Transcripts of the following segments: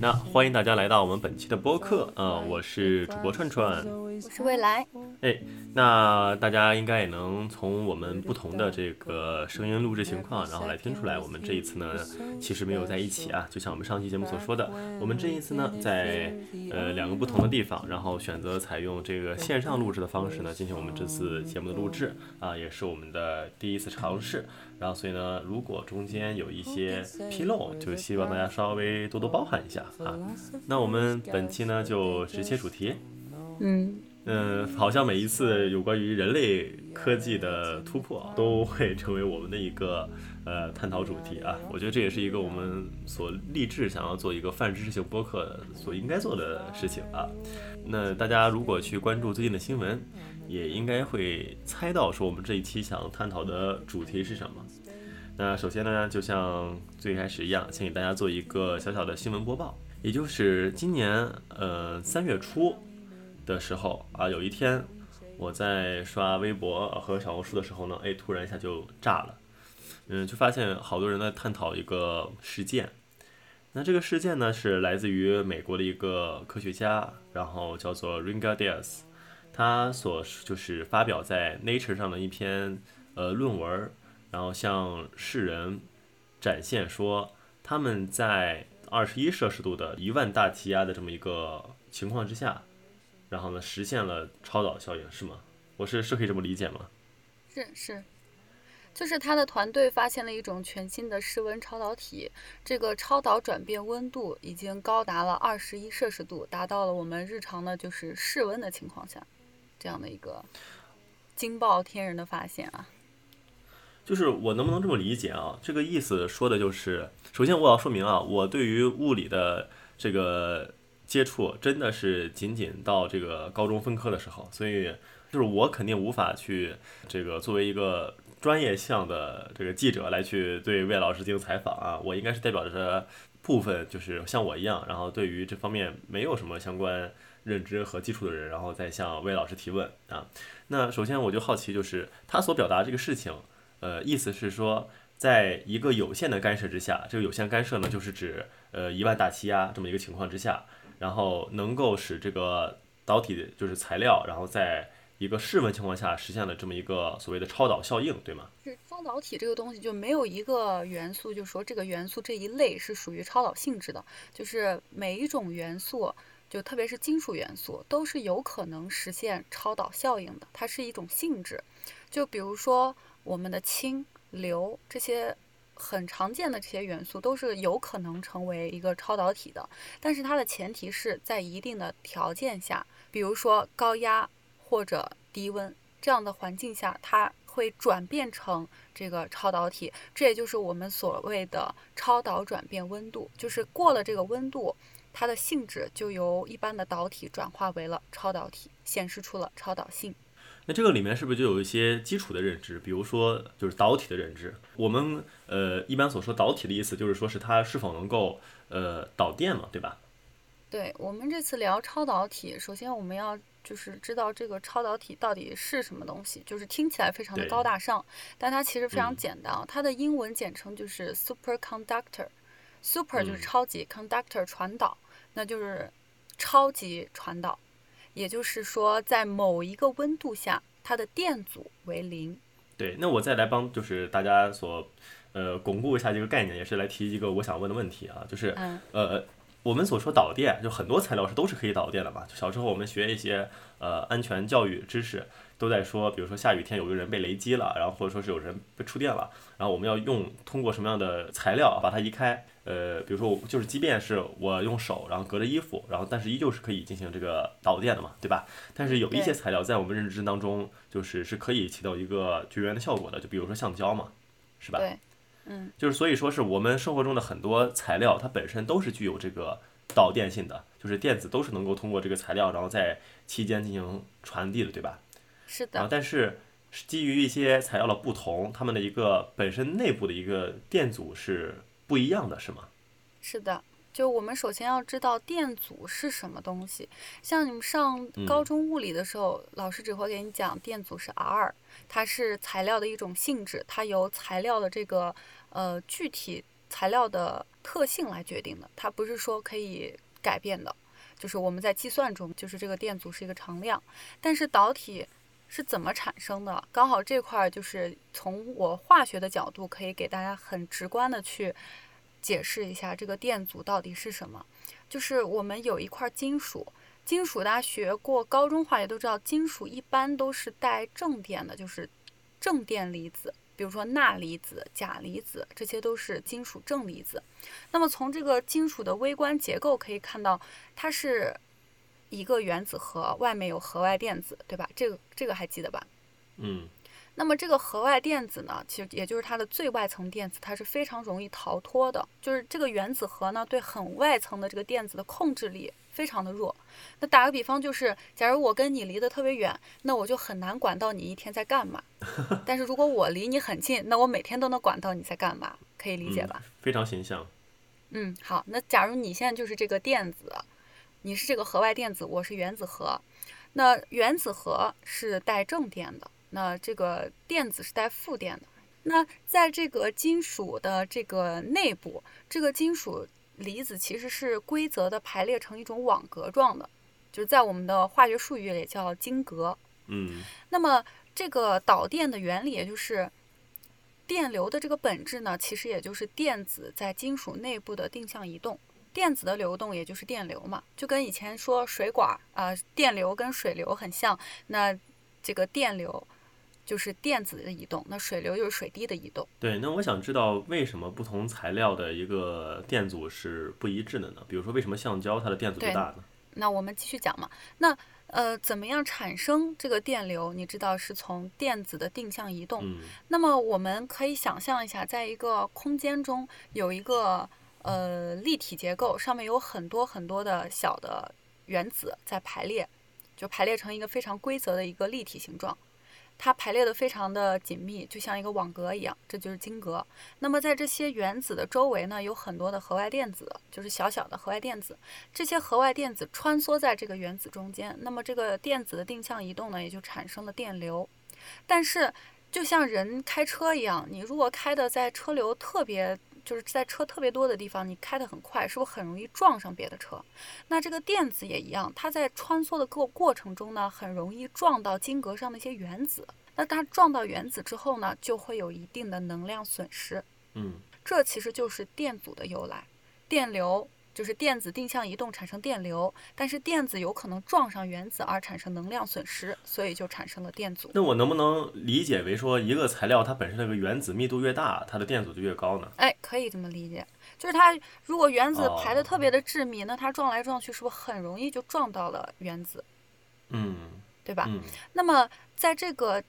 那欢迎大家来到我们本期的播客啊，我是主播串串，我是未来。哎，那大家应该也能从我们不同的这个声音录制情况，然后来听出来，我们这一次呢，其实没有在一起啊。就像我们上期节目所说的，我们这一次呢，在呃两个不同的地方，然后选择采用这个线上录制的方式呢，进行我们这次节目的录制啊，也是我们的第一次尝试。然后，所以呢，如果中间有一些纰漏，就希望大家稍微多多包涵一下啊。那我们本期呢，就直切主题。嗯嗯，好像每一次有关于人类科技的突破，都会成为我们的一个呃探讨主题啊。我觉得这也是一个我们所立志想要做一个泛知识性播客所应该做的事情啊。那大家如果去关注最近的新闻，也应该会猜到说我们这一期想探讨的主题是什么。那首先呢，就像最开始一样，先给大家做一个小小的新闻播报。也就是今年呃三月初的时候啊，有一天我在刷微博和小红书的时候呢，哎，突然一下就炸了，嗯，就发现好多人在探讨一个事件。那这个事件呢，是来自于美国的一个科学家，然后叫做 Ringa Diaz。他所就是发表在 Nature 上的一篇呃论文，然后向世人展现说他们在二十一摄氏度的一万大气压的这么一个情况之下，然后呢实现了超导效应，是吗？我是是可以这么理解吗？是是，就是他的团队发现了一种全新的室温超导体，这个超导转变温度已经高达了二十一摄氏度，达到了我们日常的就是室温的情况下。这样的一个惊爆天人的发现啊，就是我能不能这么理解啊？这个意思说的就是，首先我要说明啊，我对于物理的这个接触真的是仅仅到这个高中分科的时候，所以就是我肯定无法去这个作为一个专业项的这个记者来去对魏老师进行采访啊，我应该是代表着部分就是像我一样，然后对于这方面没有什么相关。认知和基础的人，然后再向魏老师提问啊。那首先我就好奇，就是他所表达这个事情，呃，意思是说，在一个有限的干涉之下，这个有限干涉呢，就是指呃一万大气压这么一个情况之下，然后能够使这个导体就是材料，然后在一个室温情况下实现了这么一个所谓的超导效应，对吗？是超导体这个东西就没有一个元素，就说这个元素这一类是属于超导性质的，就是每一种元素。就特别是金属元素，都是有可能实现超导效应的，它是一种性质。就比如说我们的氢、硫这些很常见的这些元素，都是有可能成为一个超导体的。但是它的前提是在一定的条件下，比如说高压或者低温这样的环境下，它会转变成这个超导体。这也就是我们所谓的超导转变温度，就是过了这个温度。它的性质就由一般的导体转化为了超导体，显示出了超导性。那这个里面是不是就有一些基础的认知？比如说，就是导体的认知。我们呃一般所说导体的意思，就是说是它是否能够呃导电嘛，对吧？对我们这次聊超导体，首先我们要就是知道这个超导体到底是什么东西。就是听起来非常的高大上，但它其实非常简单。它的英文简称就是 superconductor。super 就是超级，conductor 传导。那就是超级传导，也就是说，在某一个温度下，它的电阻为零。对，那我再来帮就是大家所呃巩固一下这个概念，也是来提一个我想问的问题啊，就是呃我们所说导电，就很多材料是都是可以导电的嘛。就小时候我们学一些呃安全教育知识，都在说，比如说下雨天有个人被雷击了，然后或者说是有人被触电了，然后我们要用通过什么样的材料把它移开。呃，比如说我就是，即便是我用手，然后隔着衣服，然后但是依旧是可以进行这个导电的嘛，对吧？但是有一些材料在我们认知当中，就是是可以起到一个绝缘的效果的，就比如说橡胶嘛，是吧？对，嗯，就是所以说是我们生活中的很多材料，它本身都是具有这个导电性的，就是电子都是能够通过这个材料，然后在期间进行传递的，对吧？是的。但是基于一些材料的不同，它们的一个本身内部的一个电阻是。不一样的是吗？是的，就我们首先要知道电阻是什么东西。像你们上高中物理的时候，老师只会给你讲电阻是 R，它是材料的一种性质，它由材料的这个呃具体。材料的特性来决定的，它不是说可以改变的。就是我们在计算中，就是这个电阻是一个常量，但是导体是怎么产生的？刚好这块儿就是从我化学的角度，可以给大家很直观的去解释一下这个电阻到底是什么。就是我们有一块金属，金属大家学过高中化学都知道，金属一般都是带正电的，就是正电离子。比如说钠离子、钾离子，这些都是金属正离子。那么从这个金属的微观结构可以看到，它是一个原子核，外面有核外电子，对吧？这个这个还记得吧？嗯。那么这个核外电子呢，其实也就是它的最外层电子，它是非常容易逃脱的。就是这个原子核呢，对很外层的这个电子的控制力。非常的弱，那打个比方就是，假如我跟你离得特别远，那我就很难管到你一天在干嘛。但是如果我离你很近，那我每天都能管到你在干嘛，可以理解吧？非常形象。嗯，好，那假如你现在就是这个电子，你是这个核外电子，我是原子核，那原子核是带正电的，那这个电子是带负电的。那在这个金属的这个内部，这个金属。离子其实是规则的排列成一种网格状的，就是在我们的化学术语里叫晶格。嗯，那么这个导电的原理，也就是电流的这个本质呢，其实也就是电子在金属内部的定向移动。电子的流动也就是电流嘛，就跟以前说水管啊，电流跟水流很像。那这个电流。就是电子的移动，那水流就是水滴的移动。对，那我想知道为什么不同材料的一个电阻是不一致的呢？比如说，为什么橡胶它的电阻最大呢？那我们继续讲嘛。那呃，怎么样产生这个电流？你知道是从电子的定向移动。嗯。那么我们可以想象一下，在一个空间中有一个呃立体结构，上面有很多很多的小的原子在排列，就排列成一个非常规则的一个立体形状。它排列的非常的紧密，就像一个网格一样，这就是晶格。那么在这些原子的周围呢，有很多的核外电子，就是小小的核外电子。这些核外电子穿梭在这个原子中间，那么这个电子的定向移动呢，也就产生了电流。但是，就像人开车一样，你如果开的在车流特别。就是在车特别多的地方，你开得很快，是不是很容易撞上别的车？那这个电子也一样，它在穿梭的过过程中呢，很容易撞到晶格上的一些原子。那它撞到原子之后呢，就会有一定的能量损失。嗯，这其实就是电阻的由来，电流。就是电子定向移动产生电流，但是电子有可能撞上原子而产生能量损失，所以就产生了电阻。那我能不能理解为说，一个材料它本身那个原子密度越大，它的电阻就越高呢？哎，可以这么理解，就是它如果原子排的特别的致密，那它撞来撞去是不是很容易就撞到了原子？嗯，对吧？嗯。那么在这个。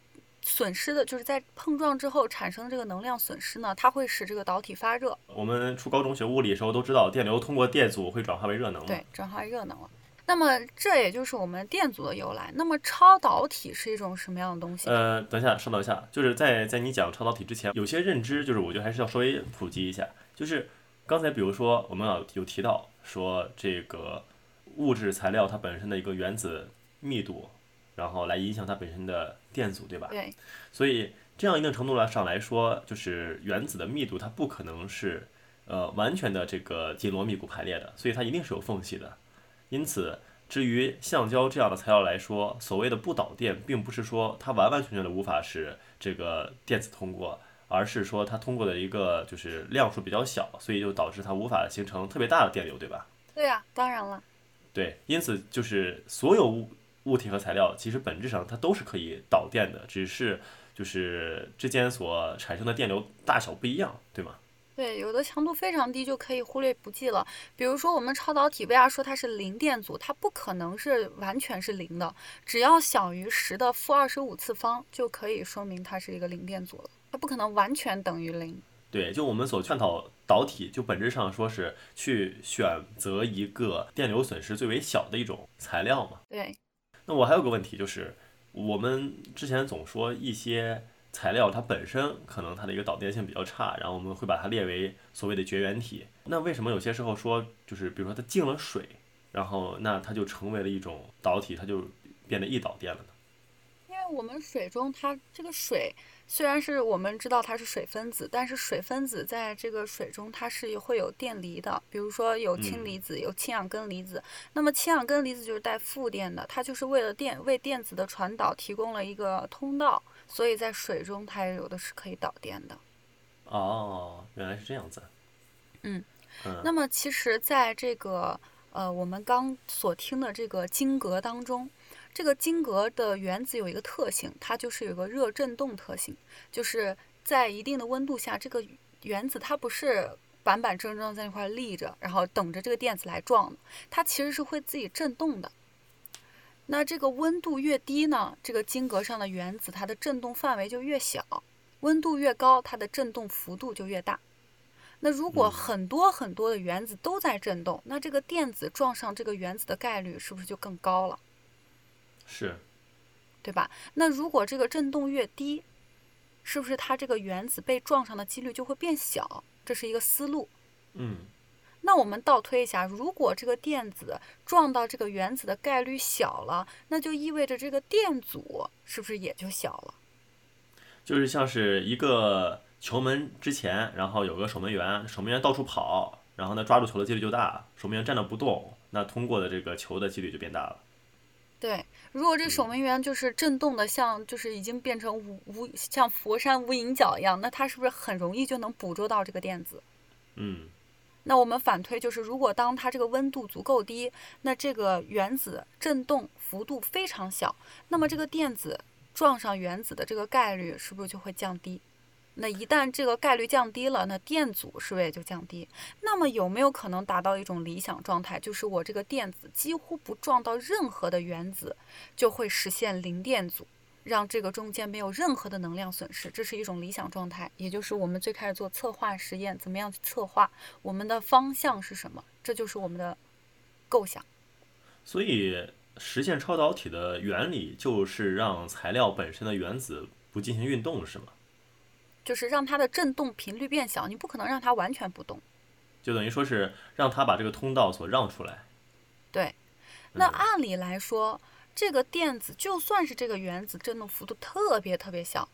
损失的就是在碰撞之后产生的这个能量损失呢，它会使这个导体发热。我们初高中学物理的时候都知道，电流通过电阻会转化为热能。对，转化为热能了。那么这也就是我们电阻的由来。那么超导体是一种什么样的东西？呃，等一下，稍等一下，就是在在你讲超导体之前，有些认知就是我觉得还是要稍微普及一下。就是刚才比如说我们有有提到说这个物质材料它本身的一个原子密度。然后来影响它本身的电阻，对吧？对。所以这样一定程度来上来说，就是原子的密度它不可能是呃完全的这个紧锣密鼓排列的，所以它一定是有缝隙的。因此，至于橡胶这样的材料来说，所谓的不导电，并不是说它完完全全的无法使这个电子通过，而是说它通过的一个就是量数比较小，所以就导致它无法形成特别大的电流，对吧？对呀，当然了。对，因此就是所有物。体和材料其实本质上它都是可以导电的，只是就是之间所产生的电流大小不一样，对吗？对，有的强度非常低就可以忽略不计了。比如说我们超导体，为啥说它是零电阻？它不可能是完全是零的，只要小于十的负二十五次方就可以说明它是一个零电阻了。它不可能完全等于零。对，就我们所探讨导体，就本质上说是去选择一个电流损失最为小的一种材料嘛。对。那我还有个问题，就是我们之前总说一些材料它本身可能它的一个导电性比较差，然后我们会把它列为所谓的绝缘体。那为什么有些时候说，就是比如说它进了水，然后那它就成为了一种导体，它就变得易导电了呢？我们水中它这个水虽然是我们知道它是水分子，但是水分子在这个水中它是会有电离的，比如说有氢离子，有氢氧根离子。那么氢氧根离子就是带负电的，它就是为了电为电子的传导提供了一个通道，所以在水中它也有的是可以导电的。哦，原来是这样子。嗯嗯，那么其实在这个呃我们刚所听的这个晶格当中。这个晶格的原子有一个特性，它就是有个热振动特性，就是在一定的温度下，这个原子它不是板板正正在那块立着，然后等着这个电子来撞，它其实是会自己振动的。那这个温度越低呢，这个晶格上的原子它的振动范围就越小；温度越高，它的振动幅度就越大。那如果很多很多的原子都在振动，那这个电子撞上这个原子的概率是不是就更高了？是，对吧？那如果这个振动越低，是不是它这个原子被撞上的几率就会变小？这是一个思路。嗯。那我们倒推一下，如果这个电子撞到这个原子的概率小了，那就意味着这个电阻是不是也就小了？就是像是一个球门之前，然后有个守门员，守门员到处跑，然后呢抓住球的几率就大，守门员站着不动，那通过的这个球的几率就变大了。对，如果这守门员就是震动的，像就是已经变成无无像佛山无影脚一样，那他是不是很容易就能捕捉到这个电子？嗯。那我们反推就是，如果当它这个温度足够低，那这个原子振动幅度非常小，那么这个电子撞上原子的这个概率是不是就会降低？那一旦这个概率降低了，那电阻是不是也就降低？那么有没有可能达到一种理想状态，就是我这个电子几乎不撞到任何的原子，就会实现零电阻，让这个中间没有任何的能量损失？这是一种理想状态，也就是我们最开始做策划实验，怎么样去策划？我们的方向是什么？这就是我们的构想。所以，实现超导体的原理就是让材料本身的原子不进行运动，是吗？就是让它的振动频率变小，你不可能让它完全不动，就等于说是让它把这个通道所让出来。对，那按理来说，这个电子就算是这个原子振动幅度特别特别小，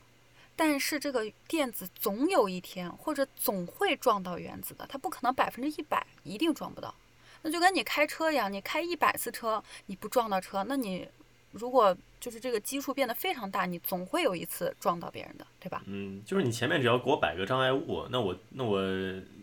但是这个电子总有一天或者总会撞到原子的，它不可能百分之一百一定撞不到。那就跟你开车一样，你开一百次车你不撞到车，那你。如果就是这个基数变得非常大，你总会有一次撞到别人的，对吧？嗯，就是你前面只要给我摆个障碍物，那我那我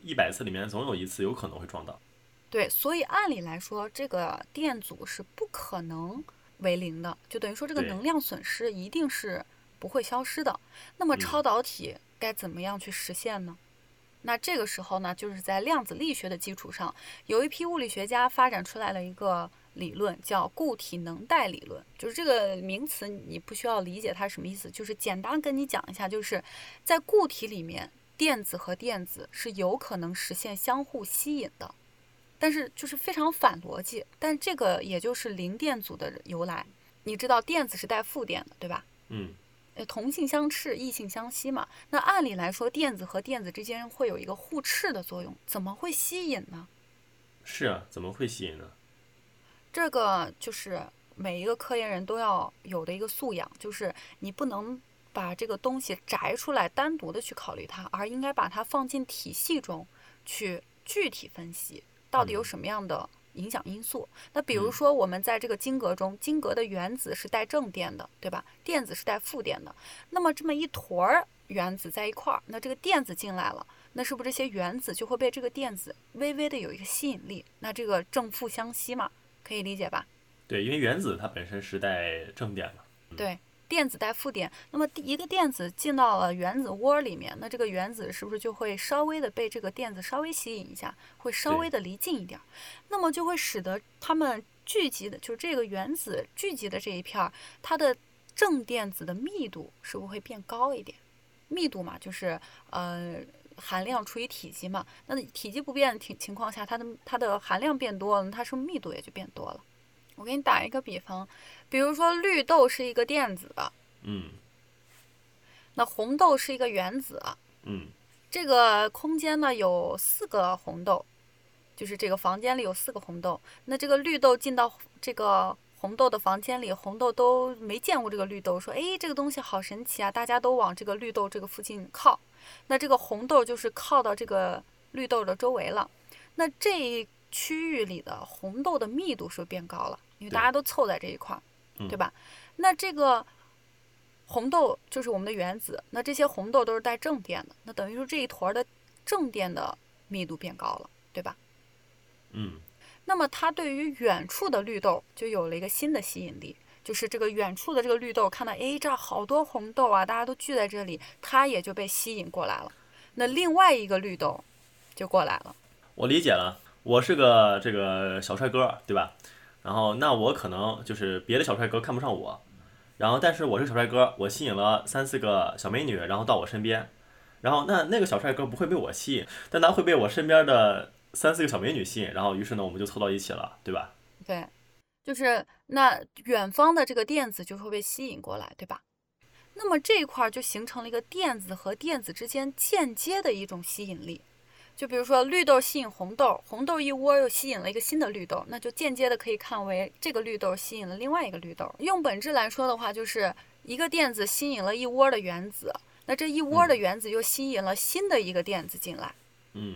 一百次里面总有一次有可能会撞到。对，所以按理来说，这个电阻是不可能为零的，就等于说这个能量损失一定是不会消失的。那么超导体该怎么样去实现呢？那这个时候呢，就是在量子力学的基础上，有一批物理学家发展出来了一个。理论叫固体能带理论，就是这个名词，你不需要理解它什么意思，就是简单跟你讲一下，就是在固体里面，电子和电子是有可能实现相互吸引的，但是就是非常反逻辑，但这个也就是零电阻的由来。你知道电子是带负电的，对吧？嗯。呃，同性相斥，异性相吸嘛。那按理来说，电子和电子之间会有一个互斥的作用，怎么会吸引呢？是啊，怎么会吸引呢？这个就是每一个科研人都要有的一个素养，就是你不能把这个东西摘出来单独的去考虑它，而应该把它放进体系中去具体分析，到底有什么样的影响因素。那比如说，我们在这个晶格中，晶格的原子是带正电的，对吧？电子是带负电的。那么这么一坨儿原子在一块儿，那这个电子进来了，那是不是这些原子就会被这个电子微微的有一个吸引力？那这个正负相吸嘛？可以理解吧？对，因为原子它本身是带正电嘛。对，电子带负电。那么一个电子进到了原子窝里面，那这个原子是不是就会稍微的被这个电子稍微吸引一下，会稍微的离近一点？那么就会使得它们聚集的，就是这个原子聚集的这一片儿，它的正电子的密度是不是会变高一点？密度嘛，就是呃。含量除以体积嘛，那体积不变的情情况下，它的它的含量变多了，它是不是密度也就变多了？我给你打一个比方，比如说绿豆是一个电子，嗯，那红豆是一个原子，嗯，这个空间呢有四个红豆，就是这个房间里有四个红豆，那这个绿豆进到这个红豆的房间里，红豆都没见过这个绿豆，说：“哎，这个东西好神奇啊！”大家都往这个绿豆这个附近靠，那这个红豆就是靠到这个绿豆的周围了。那这一区域里的红豆的密度是不是变高了？因为大家都凑在这一块儿，对吧？那这个红豆就是我们的原子，那这些红豆都是带正电的，那等于说这一坨的正电的密度变高了，对吧？嗯。那么它对于远处的绿豆就有了一个新的吸引力，就是这个远处的这个绿豆看到，哎，这儿好多红豆啊，大家都聚在这里，它也就被吸引过来了。那另外一个绿豆就过来了。我理解了，我是个这个小帅哥，对吧？然后那我可能就是别的小帅哥看不上我，然后但是我是小帅哥，我吸引了三四个小美女，然后到我身边，然后那那个小帅哥不会被我吸引，但他会被我身边的。三四个小美女吸引，然后于是呢，我们就凑到一起了，对吧？对，就是那远方的这个电子就会被吸引过来，对吧？那么这一块就形成了一个电子和电子之间间接的一种吸引力。就比如说绿豆吸引红豆，红豆一窝又吸引了一个新的绿豆，那就间接的可以看为这个绿豆吸引了另外一个绿豆。用本质来说的话，就是一个电子吸引了一窝的原子，那这一窝的原子又吸引了新的一个电子进来。嗯。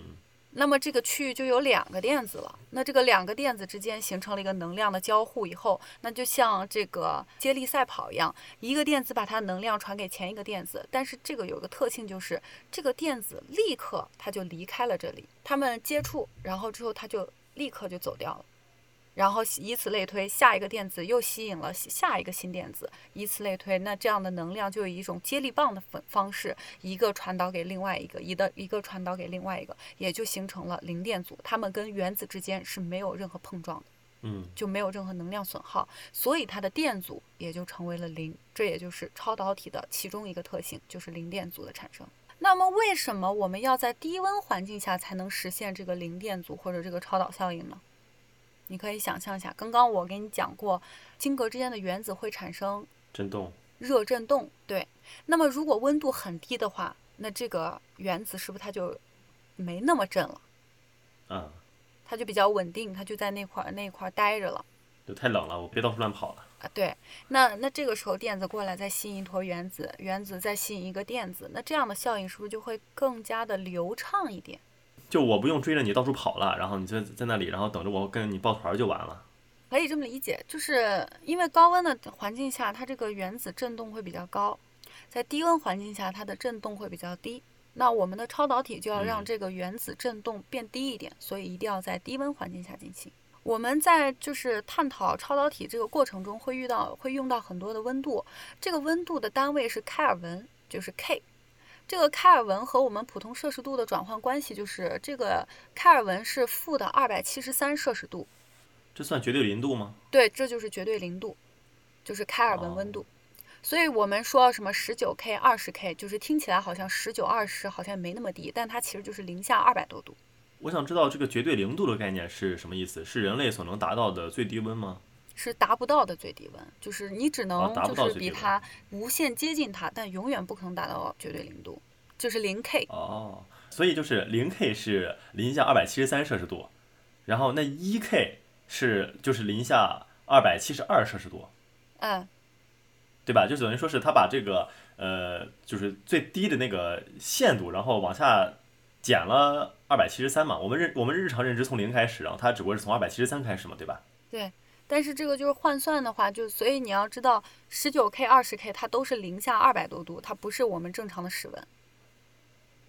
那么这个区域就有两个电子了，那这个两个电子之间形成了一个能量的交互以后，那就像这个接力赛跑一样，一个电子把它能量传给前一个电子，但是这个有个特性就是这个电子立刻它就离开了这里，它们接触，然后之后它就立刻就走掉了。然后以此类推，下一个电子又吸引了下一个新电子，以此类推，那这样的能量就以一种接力棒的方方式，一个传导给另外一个，一的一个传导给另外一个，也就形成了零电阻。它们跟原子之间是没有任何碰撞的，嗯，就没有任何能量损耗，所以它的电阻也就成为了零。这也就是超导体的其中一个特性，就是零电阻的产生。那么为什么我们要在低温环境下才能实现这个零电阻或者这个超导效应呢？你可以想象一下，刚刚我给你讲过，晶格之间的原子会产生振动、热振动。对，那么如果温度很低的话，那这个原子是不是它就没那么震了？嗯，它就比较稳定，它就在那块那块待着了。就太冷了，我别到处乱跑了。啊，对，那那这个时候电子过来再吸引一坨原子，原子再吸引一个电子，那这样的效应是不是就会更加的流畅一点？就我不用追着你到处跑了，然后你就在那里，然后等着我跟你抱团就完了。可以这么理解，就是因为高温的环境下，它这个原子振动会比较高，在低温环境下，它的振动会比较低。那我们的超导体就要让这个原子振动变低一点，所以一定要在低温环境下进行。我们在就是探讨超导体这个过程中，会遇到会用到很多的温度，这个温度的单位是开尔文，就是 K。这个开尔文和我们普通摄氏度的转换关系，就是这个开尔文是负的二百七十三摄氏度，这算绝对零度吗？对，这就是绝对零度，就是开尔文温度。所以我们说什么十九 K、二十 K，就是听起来好像十九、二十好像没那么低，但它其实就是零下二百多度。我想知道这个绝对零度的概念是什么意思？是人类所能达到的最低温吗？是达不到的最低温，就是你只能就是比它无限接近它，但永远不可能达到绝对零度，就是零 K。哦，所以就是零 K 是零下二百七十三摄氏度，然后那一 K 是就是零下二百七十二摄氏度。嗯，对吧？就等于说是它把这个呃，就是最低的那个限度，然后往下减了二百七十三嘛。我们认我们日常认知从零开始，然后它只不过是从二百七十三开始嘛，对吧？对。但是这个就是换算的话，就所以你要知道，十九 K、二十 K 它都是零下二百多度，它不是我们正常的室温。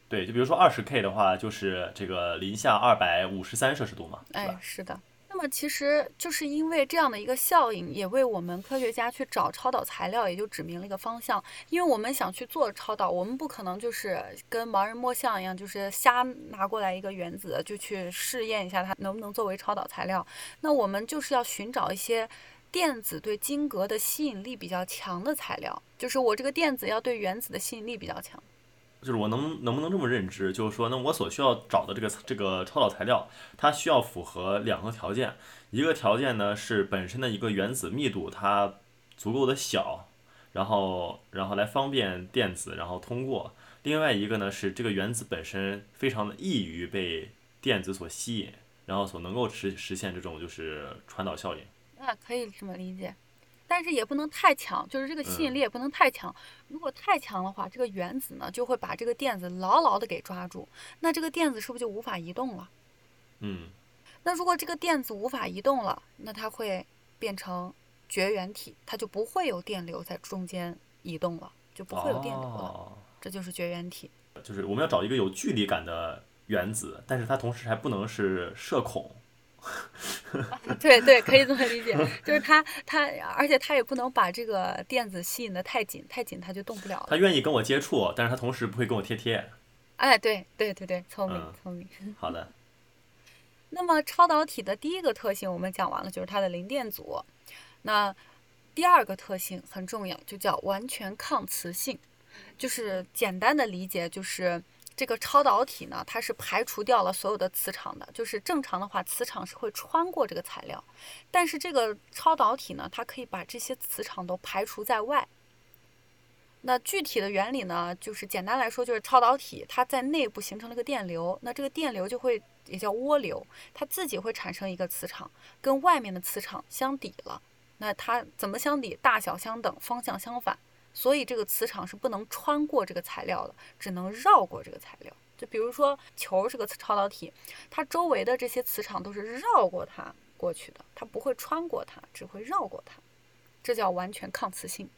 对，就比如说二十 K 的话，就是这个零下二百五十三摄氏度嘛，哎，是的。那么其实就是因为这样的一个效应，也为我们科学家去找超导材料，也就指明了一个方向。因为我们想去做超导，我们不可能就是跟盲人摸象一样，就是瞎拿过来一个原子就去试验一下它能不能作为超导材料。那我们就是要寻找一些电子对晶格的吸引力比较强的材料，就是我这个电子要对原子的吸引力比较强。就是我能能不能这么认知？就是说，那我所需要找的这个这个超导材料，它需要符合两个条件。一个条件呢是本身的一个原子密度它足够的小，然后然后来方便电子然后通过。另外一个呢是这个原子本身非常的易于被电子所吸引，然后所能够实实现这种就是传导效应。啊，可以这么理解，但是也不能太强，就是这个吸引力也不能太强。如果太强的话，这个原子呢就会把这个电子牢牢的给抓住，那这个电子是不是就无法移动了？嗯，那如果这个电子无法移动了，那它会变成绝缘体，它就不会有电流在中间移动了，就不会有电流了，哦这就是绝缘体。就是我们要找一个有距离感的原子，但是它同时还不能是社恐。对对，可以这么理解，就是它它，而且它也不能把这个电子吸引的太紧，太紧它就动不了了。它愿意跟我接触，但是它同时不会跟我贴贴。哎，对对对对，聪明嗯聪明。好的，那么超导体的第一个特性我们讲完了，就是它的零电阻。那第二个特性很重要，就叫完全抗磁性。就是简单的理解，就是这个超导体呢，它是排除掉了所有的磁场的。就是正常的话，磁场是会穿过这个材料，但是这个超导体呢，它可以把这些磁场都排除在外。那具体的原理呢，就是简单来说，就是超导体它在内部形成了个电流，那这个电流就会也叫涡流，它自己会产生一个磁场，跟外面的磁场相抵了。那它怎么相抵？大小相等，方向相反。所以这个磁场是不能穿过这个材料的，只能绕过这个材料。就比如说球是个超导体，它周围的这些磁场都是绕过它过去的，它不会穿过它，只会绕过它。这叫完全抗磁性。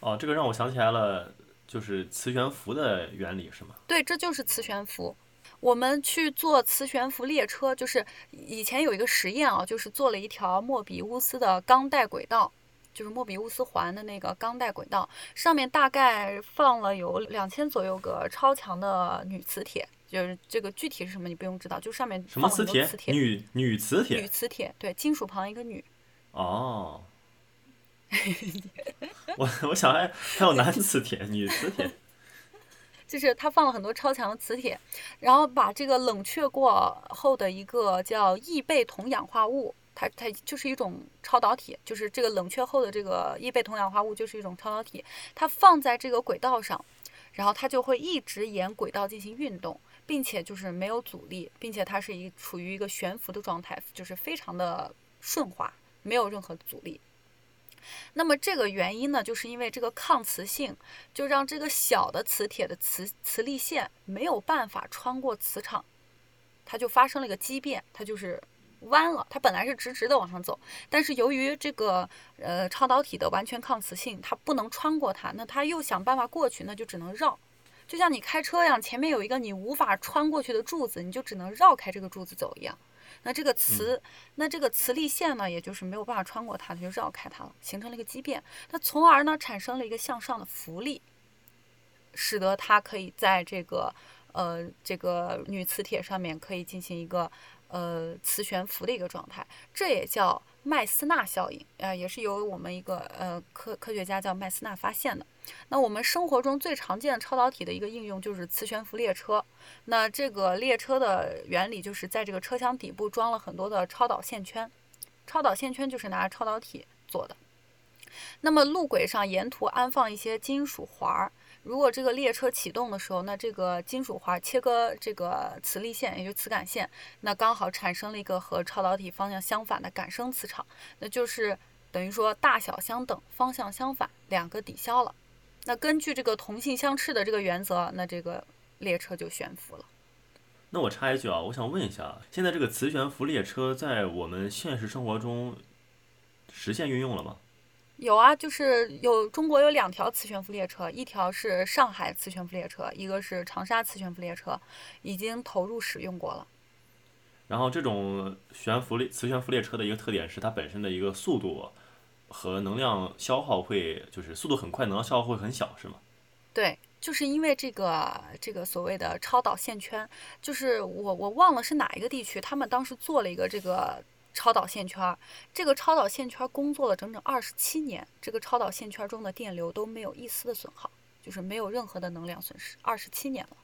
哦，这个让我想起来了，就是磁悬浮的原理是吗？对，这就是磁悬浮。我们去做磁悬浮列车，就是以前有一个实验啊，就是做了一条莫比乌斯的钢带轨道，就是莫比乌斯环的那个钢带轨道，上面大概放了有两千左右个超强的女磁铁，就是这个具体是什么你不用知道，就上面什么磁铁？很多磁铁，女女磁女铁？磁铁，对，金属旁一个女，哦。我我想还还有男磁铁、女磁铁。就是它放了很多超强的磁铁，然后把这个冷却过后的一个叫异倍酮氧化物，它它就是一种超导体，就是这个冷却后的这个异倍酮氧化物就是一种超导体，它放在这个轨道上，然后它就会一直沿轨道进行运动，并且就是没有阻力，并且它是一处于一个悬浮的状态，就是非常的顺滑，没有任何阻力。那么这个原因呢，就是因为这个抗磁性，就让这个小的磁铁的磁磁力线没有办法穿过磁场，它就发生了一个畸变，它就是弯了。它本来是直直的往上走，但是由于这个呃超导体的完全抗磁性，它不能穿过它，那它又想办法过去，那就只能绕。就像你开车一样，前面有一个你无法穿过去的柱子，你就只能绕开这个柱子走一样。那这个磁，那这个磁力线呢，也就是没有办法穿过它，它就绕开它了，形成了一个畸变。那从而呢，产生了一个向上的浮力，使得它可以在这个呃这个女磁铁上面可以进行一个呃磁悬浮的一个状态，这也叫麦斯纳效应啊、呃，也是由我们一个呃科科学家叫麦斯纳发现的。那我们生活中最常见的超导体的一个应用就是磁悬浮列车。那这个列车的原理就是在这个车厢底部装了很多的超导线圈，超导线圈就是拿超导体做的。那么路轨上沿途安放一些金属环儿，如果这个列车启动的时候，那这个金属环切割这个磁力线，也就磁感线，那刚好产生了一个和超导体方向相反的感生磁场，那就是等于说大小相等，方向相反，两个抵消了。那根据这个同性相斥的这个原则，那这个列车就悬浮了。那我插一句啊，我想问一下，现在这个磁悬浮列车在我们现实生活中实现运用了吗？有啊，就是有中国有两条磁悬浮列车，一条是上海磁悬浮列车，一个是长沙磁悬浮列车，已经投入使用过了。然后这种悬浮列磁悬浮列车的一个特点是它本身的一个速度和能量消耗会，就是速度很快，能量消耗会很小，是吗？对，就是因为这个这个所谓的超导线圈，就是我我忘了是哪一个地区，他们当时做了一个这个超导线圈，这个超导线圈工作了整整二十七年，这个超导线圈中的电流都没有一丝的损耗，就是没有任何的能量损失，二十七年了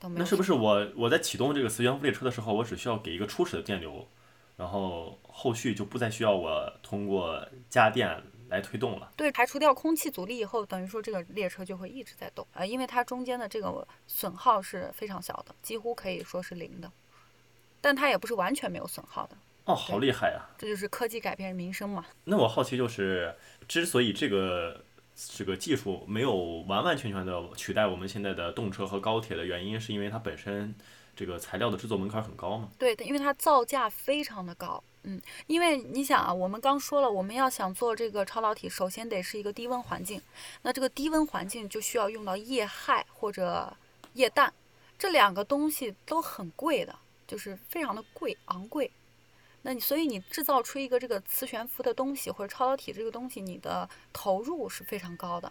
都没有。那是不是我我在启动这个磁悬浮列车的时候，我只需要给一个初始的电流，然后后续就不再需要我通过加电来推动了？对，排除掉空气阻力以后，等于说这个列车就会一直在动啊、呃，因为它中间的这个损耗是非常小的，几乎可以说是零的，但它也不是完全没有损耗的。哦，好厉害呀！这就是科技改变民生嘛。那我好奇就是，之所以这个这个技术没有完完全全的取代我们现在的动车和高铁的原因，是因为它本身这个材料的制作门槛很高吗？对，因为它造价非常的高。嗯，因为你想啊，我们刚说了，我们要想做这个超导体，首先得是一个低温环境。那这个低温环境就需要用到液氦或者液氮，这两个东西都很贵的，就是非常的贵昂贵。那你所以你制造出一个这个磁悬浮的东西或者超导体这个东西，你的投入是非常高的。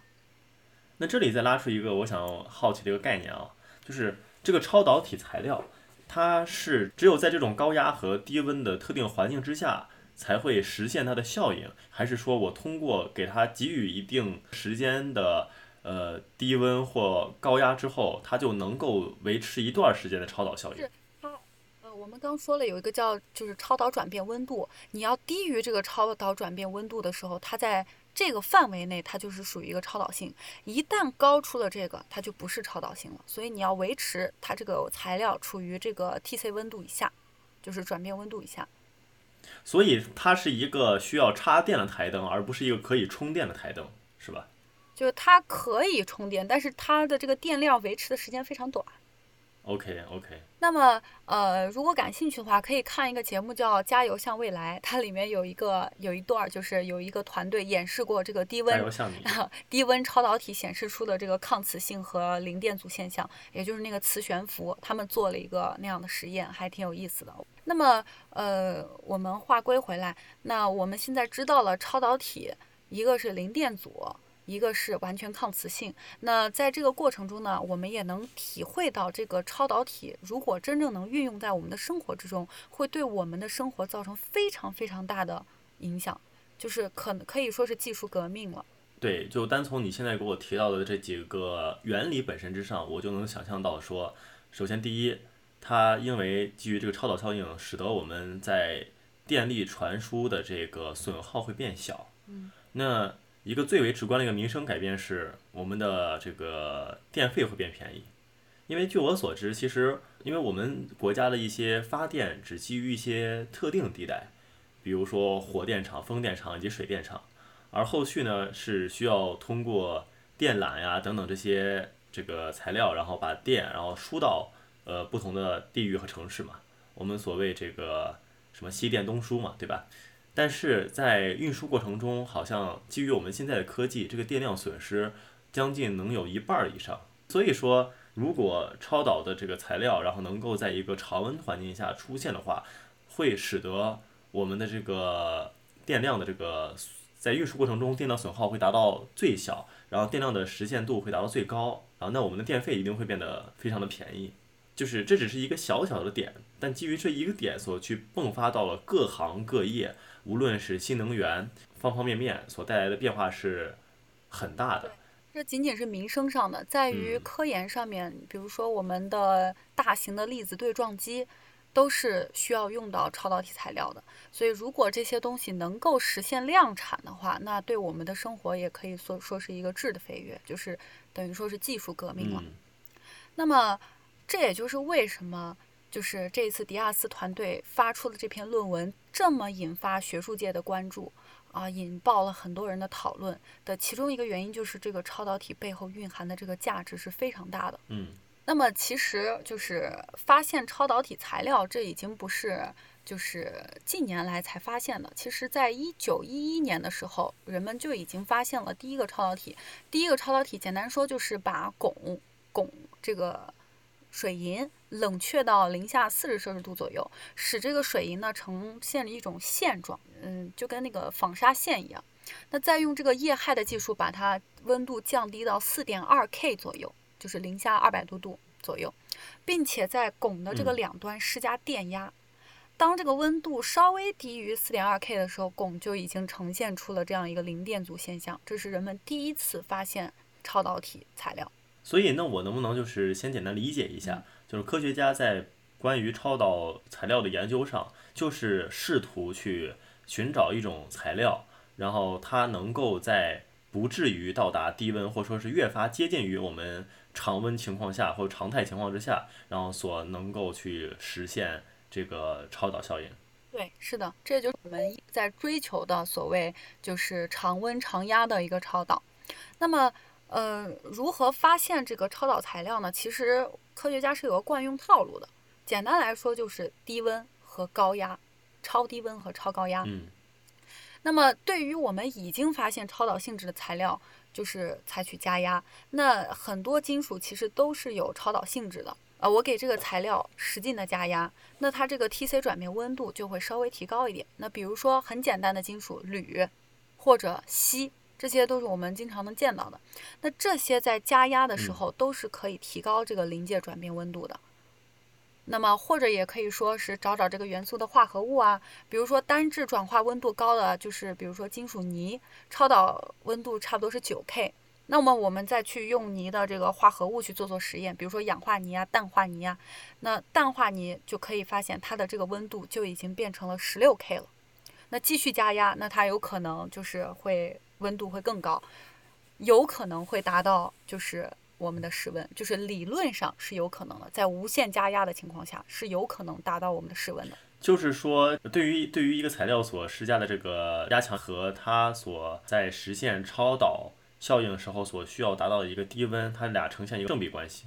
那这里再拉出一个我想好奇的一个概念啊，就是这个超导体材料。它是只有在这种高压和低温的特定环境之下才会实现它的效应，还是说我通过给它给予一定时间的呃低温或高压之后，它就能够维持一段时间的超导效应？我们刚说了有一个叫就是超导转变温度，你要低于这个超导转变温度的时候，它在。这个范围内，它就是属于一个超导性。一旦高出了这个，它就不是超导性了。所以你要维持它这个材料处于这个 Tc 温度以下，就是转变温度以下。所以它是一个需要插电的台灯，而不是一个可以充电的台灯，是吧？就是它可以充电，但是它的这个电量维持的时间非常短。OK OK。那么，呃，如果感兴趣的话，可以看一个节目叫《加油向未来》，它里面有一个有一段，就是有一个团队演示过这个低温 低温超导体显示出的这个抗磁性和零电阻现象，也就是那个磁悬浮，他们做了一个那样的实验，还挺有意思的。那么，呃，我们话归回来，那我们现在知道了超导体，一个是零电阻。一个是完全抗磁性，那在这个过程中呢，我们也能体会到这个超导体如果真正能运用在我们的生活之中，会对我们的生活造成非常非常大的影响，就是可可以说是技术革命了。对，就单从你现在给我提到的这几个原理本身之上，我就能想象到说，首先第一，它因为基于这个超导效应，使得我们在电力传输的这个损耗会变小。嗯，那。一个最为直观的一个民生改变是，我们的这个电费会变便宜。因为据我所知，其实因为我们国家的一些发电只基于一些特定地带，比如说火电厂、风电场以及水电厂，而后续呢是需要通过电缆呀等等这些这个材料，然后把电然后输到呃不同的地域和城市嘛。我们所谓这个什么西电东输嘛，对吧？但是在运输过程中，好像基于我们现在的科技，这个电量损失将近能有一半以上。所以说，如果超导的这个材料，然后能够在一个常温环境下出现的话，会使得我们的这个电量的这个在运输过程中电量损耗会达到最小，然后电量的实现度会达到最高，然后那我们的电费一定会变得非常的便宜。就是这只是一个小小的点，但基于这一个点所去迸发到了各行各业。无论是新能源方方面面所带来的变化是很大的。这仅仅是民生上的，在于科研上面，比如说我们的大型的粒子对撞机，都是需要用到超导体材料的。所以，如果这些东西能够实现量产的话，那对我们的生活也可以说说是一个质的飞跃，就是等于说是技术革命了。那么，这也就是为什么。就是这一次迪亚斯团队发出的这篇论文这么引发学术界的关注啊，引爆了很多人的讨论的其中一个原因就是这个超导体背后蕴含的这个价值是非常大的。嗯，那么其实就是发现超导体材料，这已经不是就是近年来才发现的。其实，在一九一一年的时候，人们就已经发现了第一个超导体。第一个超导体，简单说就是把汞汞这个。水银冷却到零下四十摄氏度左右，使这个水银呢呈现了一种线状，嗯，就跟那个纺纱线一样。那再用这个液氦的技术，把它温度降低到四点二 K 左右，就是零下二百多度左右，并且在汞的这个两端施加电压。当这个温度稍微低于四点二 K 的时候，汞就已经呈现出了这样一个零电阻现象。这是人们第一次发现超导体材料。所以，那我能不能就是先简单理解一下，就是科学家在关于超导材料的研究上，就是试图去寻找一种材料，然后它能够在不至于到达低温，或者说是越发接近于我们常温情况下或者常态情况之下，然后所能够去实现这个超导效应。对，是的，这就是我们在追求的所谓就是常温常压的一个超导。那么，呃，如何发现这个超导材料呢？其实科学家是有个惯用套路的。简单来说，就是低温和高压，超低温和超高压。嗯那么，对于我们已经发现超导性质的材料，就是采取加压。那很多金属其实都是有超导性质的。呃，我给这个材料使劲的加压，那它这个 Tc 转变温度就会稍微提高一点。那比如说很简单的金属铝或者锡，这些都是我们经常能见到的。那这些在加压的时候都是可以提高这个临界转变温度的。那么或者也可以说是找找这个元素的化合物啊，比如说单质转化温度高的，就是比如说金属泥，超导温度差不多是九 K。那么我们再去用泥的这个化合物去做做实验，比如说氧化泥啊、氮化泥啊，那氮化泥就可以发现它的这个温度就已经变成了十六 K 了。那继续加压，那它有可能就是会温度会更高，有可能会达到就是我们的室温，就是理论上是有可能的，在无限加压的情况下是有可能达到我们的室温的。就是说，对于对于一个材料所施加的这个压强和它所在实现超导效应时候所需要达到的一个低温，它俩呈现一个正比关系。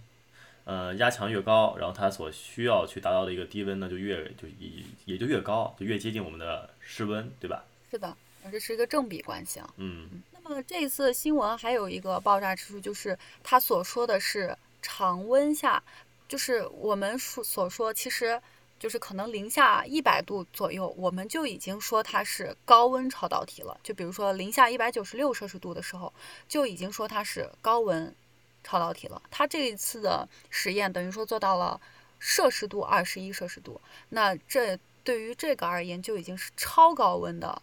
呃，压强越高，然后它所需要去达到的一个低温呢，就越就也也就越高，就越接近我们的室温，对吧？是的，这是一个正比关系啊。嗯那么这一次新闻还有一个爆炸之处，就是他所说的是常温下，就是我们所所说，其实就是可能零下一百度左右，我们就已经说它是高温超导体了。就比如说零下一百九十六摄氏度的时候，就已经说它是高温超导体了。它这一次的实验等于说做到了摄氏度二十一摄氏度，那这对于这个而言就已经是超高温的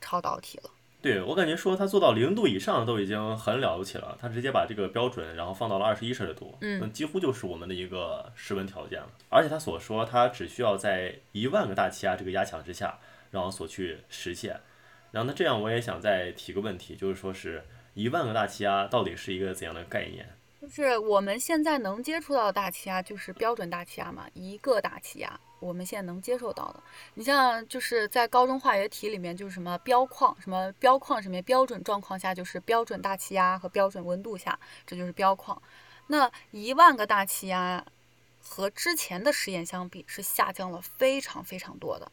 超导体了。对我感觉说它做到零度以上都已经很了不起了，它直接把这个标准然后放到了二十一摄氏度，嗯那几乎就是我们的一个室温条件了。而且他所说，它只需要在一万个大气压这个压强之下，然后所去实现。然后那这样我也想再提个问题，就是说是一万个大气压到底是一个怎样的概念？就是我们现在能接触到的大气压就是标准大气压嘛，一个大气压，我们现在能接受到的。你像就是在高中化学题里面，就是什么标框，什么标框什么标准状况下就是标准大气压和标准温度下，这就是标框。那一万个大气压和之前的实验相比是下降了非常非常多的。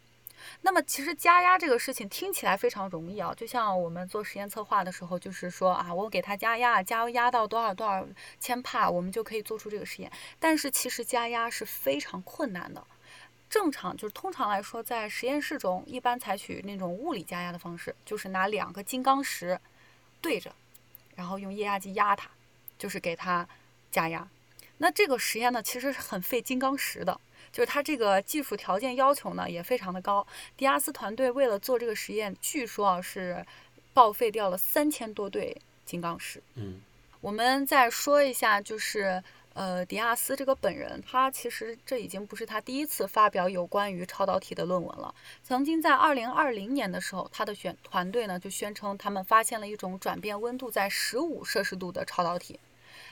那么其实加压这个事情听起来非常容易啊，就像我们做实验策划的时候，就是说啊，我给它加压，加压到多少多少千帕，我们就可以做出这个实验。但是其实加压是非常困难的。正常就是通常来说，在实验室中一般采取那种物理加压的方式，就是拿两个金刚石对着，然后用液压机压它，就是给它加压。那这个实验呢，其实是很费金刚石的。就是它这个技术条件要求呢也非常的高。迪亚斯团队为了做这个实验，据说啊是报废掉了三千多对金刚石。嗯我们再说一下，就是呃，迪亚斯这个本人，他其实这已经不是他第一次发表有关于超导体的论文了。曾经在二零二零年的时候，他的选团队呢就宣称他们发现了一种转变温度在十五摄氏度的超导体。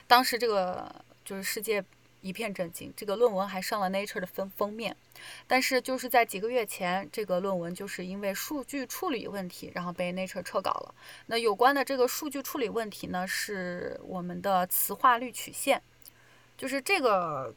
当时这个就是世界一片震惊，这个论文还上了 Nature 的封封面。但是就是在几个月前，这个论文就是因为数据处理问题，然后被 Nature 撤稿了。那有关的这个数据处理问题呢，是我们的磁化率曲线，就是这个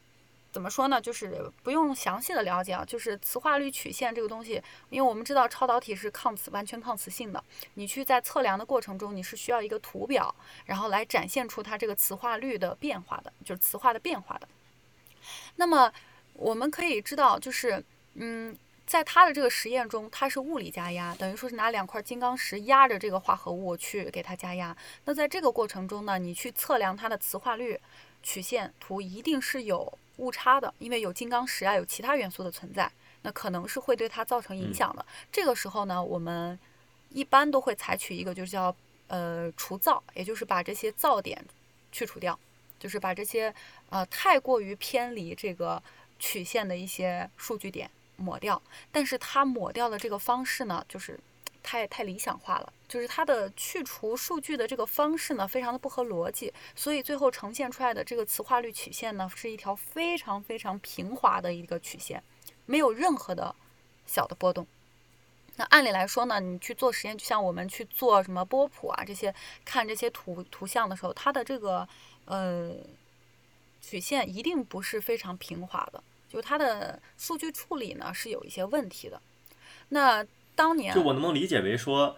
怎么说呢？就是不用详细的了解啊，就是磁化率曲线这个东西，因为我们知道超导体是抗磁完全抗磁性的，你去在测量的过程中，你是需要一个图表，然后来展现出它这个磁化率的变化的，就是磁化的变化的。那么我们可以知道，就是嗯，在他的这个实验中，他是物理加压，等于说是拿两块金刚石压着这个化合物去给它加压。那在这个过程中呢，你去测量它的磁化率曲线图，一定是有误差的，因为有金刚石啊，有其他元素的存在，那可能是会对它造成影响的。这个时候呢，我们一般都会采取一个就是叫呃除噪，也就是把这些噪点去除掉。就是把这些呃太过于偏离这个曲线的一些数据点抹掉，但是它抹掉的这个方式呢，就是太太理想化了，就是它的去除数据的这个方式呢，非常的不合逻辑，所以最后呈现出来的这个磁化率曲线呢，是一条非常非常平滑的一个曲线，没有任何的小的波动。那按理来说呢，你去做实验，就像我们去做什么波谱啊这些，看这些图图像的时候，它的这个呃曲线一定不是非常平滑的，就它的数据处理呢是有一些问题的。那当年就我能不能理解为说，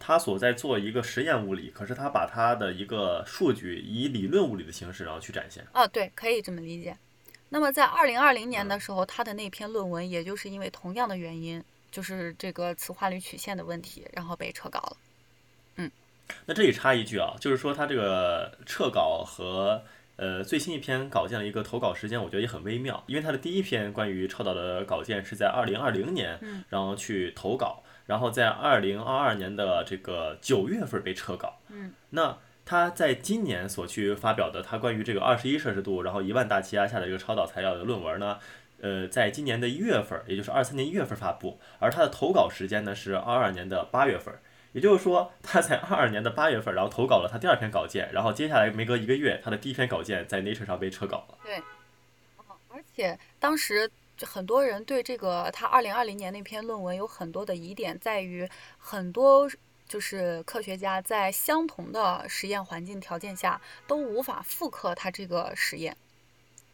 他所在做一个实验物理，可是他把他的一个数据以理论物理的形式然后去展现。啊，对，可以这么理解。那么在二零二零年的时候，他的那篇论文，也就是因为同样的原因。就是这个磁化率曲线的问题，然后被撤稿了。嗯，那这里插一句啊，就是说他这个撤稿和呃最新一篇稿件的一个投稿时间，我觉得也很微妙，因为他的第一篇关于超导的稿件是在二零二零年，然后去投稿，然后在二零二二年的这个九月份被撤稿。嗯，那他在今年所去发表的他关于这个二十一摄氏度，然后一万大气压下的这个超导材料的论文呢？呃，在今年的一月份，也就是二三年一月份发布，而他的投稿时间呢是二二年的八月份，也就是说他在二二年的八月份，然后投稿了他第二篇稿件，然后接下来没隔一个月，他的第一篇稿件在 Nature 上被撤稿了。对，而且当时很多人对这个他二零二零年那篇论文有很多的疑点，在于很多就是科学家在相同的实验环境条件下都无法复刻他这个实验。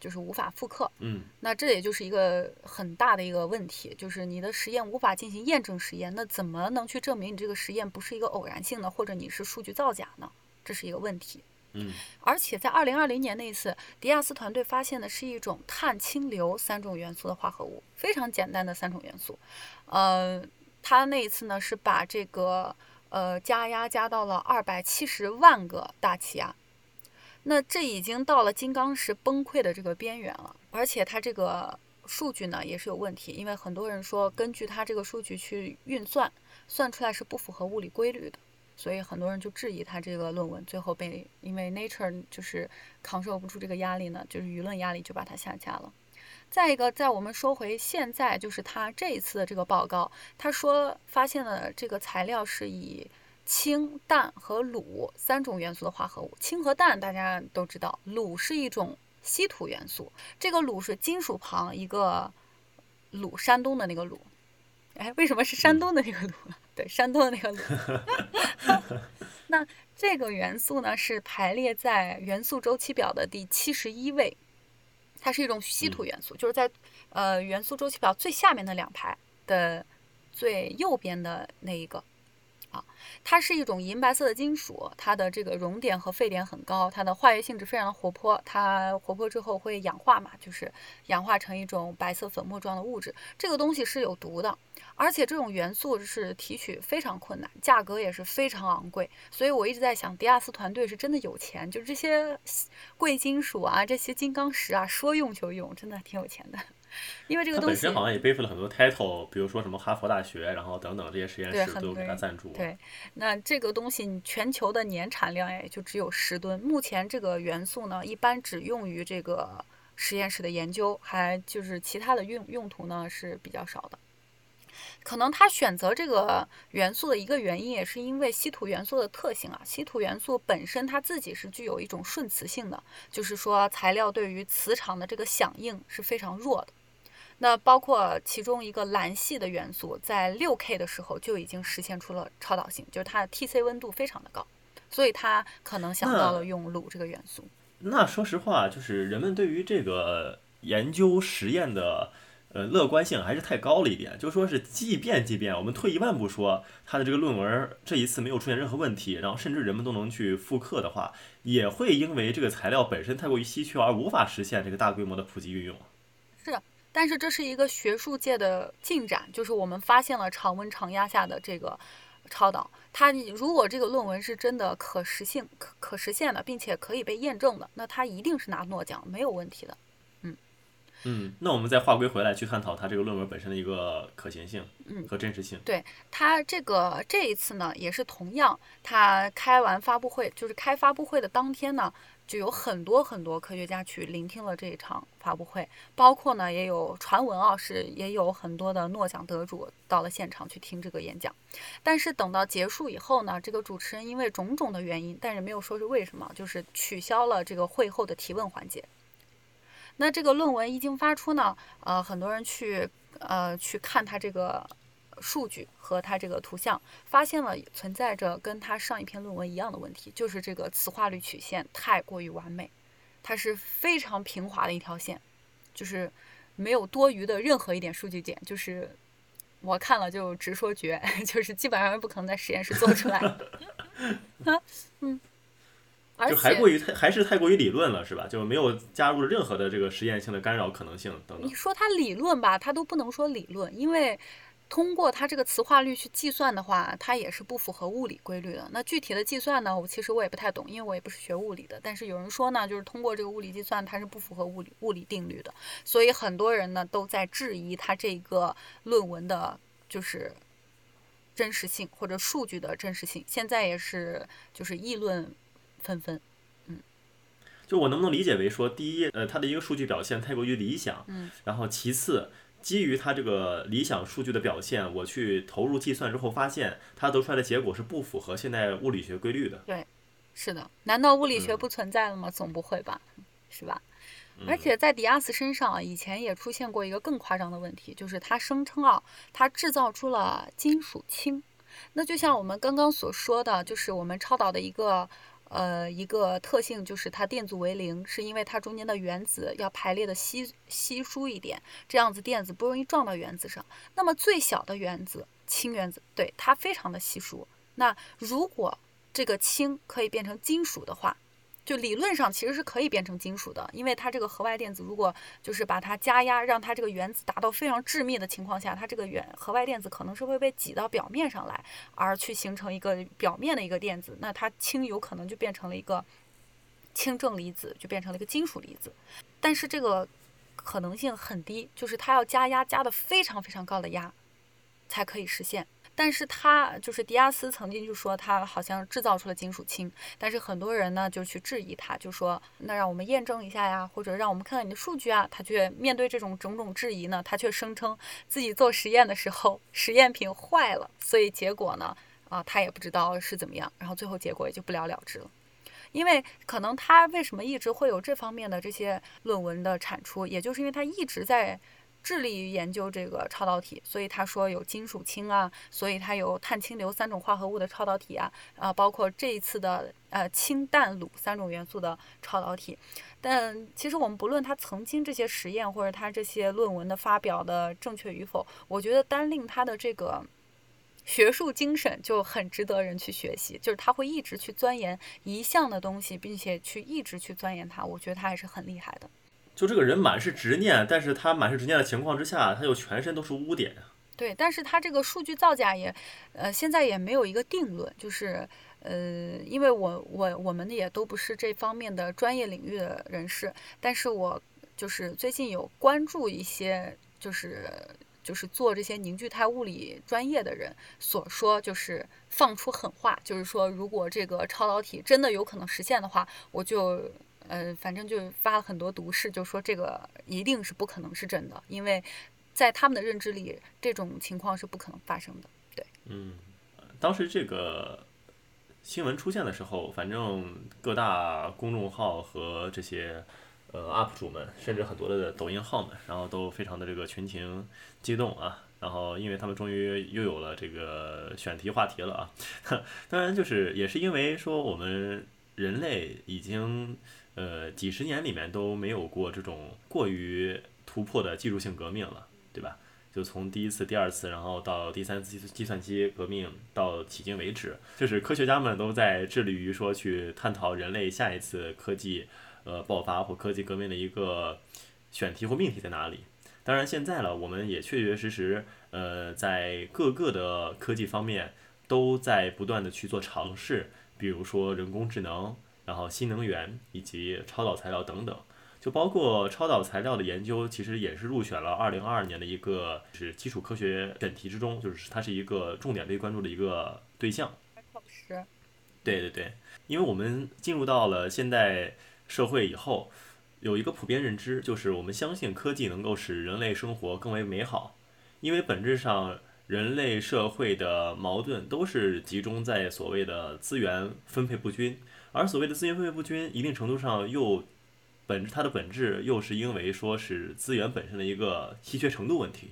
就是无法复刻，嗯，那这也就是一个很大的一个问题，就是你的实验无法进行验证实验，那怎么能去证明你这个实验不是一个偶然性的，或者你是数据造假呢？这是一个问题，嗯，而且在二零二零年那一次，迪亚斯团队发现的是一种碳氢硫三种元素的化合物，非常简单的三种元素，呃，他那一次呢是把这个呃加压加到了二百七十万个大气压。那这已经到了金刚石崩溃的这个边缘了，而且它这个数据呢也是有问题，因为很多人说根据它这个数据去运算，算出来是不符合物理规律的，所以很多人就质疑他这个论文，最后被因为 Nature 就是扛受不住这个压力呢，就是舆论压力就把它下架了。再一个，在我们说回现在，就是他这一次的这个报告，他说发现了这个材料是以。氢、氮和卤三种元素的化合物。氢和氮大家都知道，卤是一种稀土元素。这个卤是金属旁一个鲁，山东的那个鲁。哎，为什么是山东的那个鲁？对，山东的那个鲁。那这个元素呢，是排列在元素周期表的第七十一位。它是一种稀土元素，就是在呃元素周期表最下面的两排的最右边的那一个。啊，它是一种银白色的金属，它的这个熔点和沸点很高，它的化学性质非常的活泼，它活泼之后会氧化嘛，就是氧化成一种白色粉末状的物质。这个东西是有毒的，而且这种元素是提取非常困难，价格也是非常昂贵。所以我一直在想，迪亚斯团队是真的有钱，就这些贵金属啊，这些金刚石啊，说用就用，真的挺有钱的。因为这个东西，本身好像也背负了很多 title，比如说什么哈佛大学，然后等等这些实验室都给他赞助。对，那这个东西全球的年产量也就只有十吨。目前这个元素呢，一般只用于这个实验室的研究，还就是其他的用用途呢是比较少的。可能他选择这个元素的一个原因，也是因为稀土元素的特性啊。稀土元素本身它自己是具有一种顺磁性的，就是说材料对于磁场的这个响应是非常弱的。那包括其中一个蓝系的元素，在六 K 的时候就已经实现出了超导性，就是它的 TC 温度非常的高，所以它可能想到了用卤这个元素。那说实话，就是人们对于这个研究实验的呃乐观性还是太高了一点。就说是，即便即便我们退一万步说，他的这个论文这一次没有出现任何问题，然后甚至人们都能去复刻的话，也会因为这个材料本身太过于稀缺而无法实现这个大规模的普及运用。是。但是这是一个学术界的进展，就是我们发现了常温常压下的这个超导。它如果这个论文是真的可实性、可可实现的，并且可以被验证的，那它一定是拿诺奖，没有问题的。嗯嗯，那我们再划归回来去探讨它这个论文本身的一个可行性和真实性。对它这个这一次呢，也是同样，它开完发布会，就是开发布会的当天呢。就有很多很多科学家去聆听了这一场发布会，包括呢也有传闻啊，是也有很多的诺奖得主到了现场去听这个演讲。但是等到结束以后呢，这个主持人因为种种的原因，但是没有说是为什么，就是取消了这个会后的提问环节。那这个论文一经发出呢，呃，很多人去呃去看他这个数据和它这个图像，发现了存在着跟他上一篇论文一样的问题，就是这个磁化率曲线太过于完美，它是非常平滑的一条线，就是没有多余的任何一点数据点，就是我看了就直说绝，就是基本上不可能在实验室做出来。嗯，而就还过于太还是太过于理论了，是吧？就没有加入任何的这个实验性的干扰可能性等等你。说它理论吧，它都不能说理论，因为通过它这个磁化率去计算的话，它也是不符合物理规律的。那具体的计算呢，我其实我也不太懂，因为我也不是学物理的。但是有人说呢，就是通过这个物理计算，它是不符合物理物理定律的，所以很多人呢都在质疑它这个论文的，就是。真实性或者数据的真实性，现在也是就是议论纷纷。就我能不能理解为说，第一，呃，它的一个数据表现太过于理想，嗯，然后其次，基于它这个理想数据的表现，我去投入计算之后，发现它得出来的结果是不符合现代物理学规律的。对是的，难道物理学嗯不存在了吗？总不会吧，是吧？嗯而且在迪亚斯身上啊，以前也出现过一个更夸张的问题，就是他声称啊，他制造出了金属氢。那就像我们刚刚所说的，就是我们超导的一个呃一个特性，就是它电阻为零，是因为它中间的原子要排列的稀稀疏一点，这样子电子不容易撞到原子上。那么最小的原子氢原子，对它非常的稀疏。那如果这个氢可以变成金属的话，就理论上其实是可以变成金属的，因为它这个核外电子如果就是把它加压，让它这个原子达到非常致密的情况下，它这个原核外电子可能是会被挤到表面上来，而去形成一个表面的一个电子，那它氢有可能就变成了一个氢正离子，就变成了一个金属离子，但是这个可能性很低，就是它要加压加的非常非常高的压才可以实现。但是他就是迪亚斯曾经就说他好像制造出了金属氢，但是很多人呢就去质疑他，就说那让我们验证一下呀，或者让我们看看你的数据啊。他却面对这种种种质疑呢，他却声称自己做实验的时候实验品坏了，所以结果呢啊他也不知道是怎么样，然后最后结果也就不了了之了。因为可能他为什么一直会有这方面的这些论文的产出，也就是因为他一直在致力于研究这个超导体，所以他说有金属氢啊，所以它有碳氢硫三种化合物的超导体啊，啊，包括这一次的呃氢氮卤三种元素的超导体。但其实我们不论他曾经这些实验或者他这些论文的发表的正确与否，我觉得单令他的这个。学术精神就很值得人去学习，就是他会一直去钻研一项的东西，并且去一直去钻研它，我觉得他还是很厉害的。就这个人满是执念，但是他满是执念的情况之下，他又全身都是污点啊。对，但是它这个数据造假也，呃，现在也没有一个定论，就是，呃，因为我我我们也都不是这方面的专业领域的人士，但是我就是最近有关注一些，就是就是做这些凝聚态物理专业的人所说，就是放出狠话，就是说如果这个超导体真的有可能实现的话，我就。呃，反正就发了很多毒誓，就说这个一定是不可能是真的，因为在他们的认知里，这种情况是不可能发生的。对，嗯，当时这个新闻出现的时候，反正各大公众号和这些呃 UP 主们，甚至很多的抖音号们，然后都非常的这个群情激动啊。然后，因为他们终于又有了这个选题话题了啊。当然，就是也是因为说我们人类已经呃几十年里面都没有过这种过于突破的技术性革命了，对吧？就从第一次、第二次，然后到第三次计计算机革命，到迄今为止，就是科学家们都在致力于说去探讨人类下一次科技呃爆发或科技革命的一个选题或命题在哪里。当然，现在了，我们也确确实实呃在各个的科技方面都在不断的去做尝试，比如说人工智能，然后新能源以及超导材料等等。就包括超导材料的研究，其实也是入选了二零二二年的一个是基础科学选题之中，就是它是一个重点被关注的一个对象。对对对，因为我们进入到了现代社会以后，有一个普遍认知，就是我们相信科技能够使人类生活更为美好，因为本质上人类社会的矛盾都是集中在所谓的资源分配不均，而所谓的资源分配不均，一定程度上又本质它的本质又是因为说是资源本身的一个稀缺程度问题，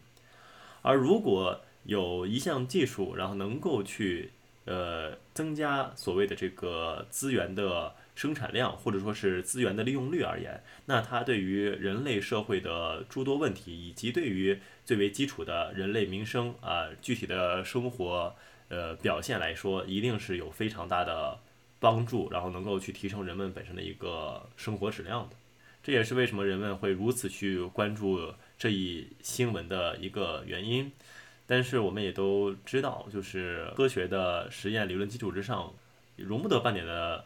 而如果有一项技术，然后能够去呃增加所谓的这个资源的生产量，或者说是资源的利用率而言，那它对于人类社会的诸多问题，以及对于最为基础的人类民生啊具体的生活呃表现来说，一定是有非常大的帮助，然后能够去提升人们本身的一个生活质量的。这也是为什么人们会如此去关注这一新闻的一个原因。但是我们也都知道，就是科学的实验理论基础之上，容不得半点的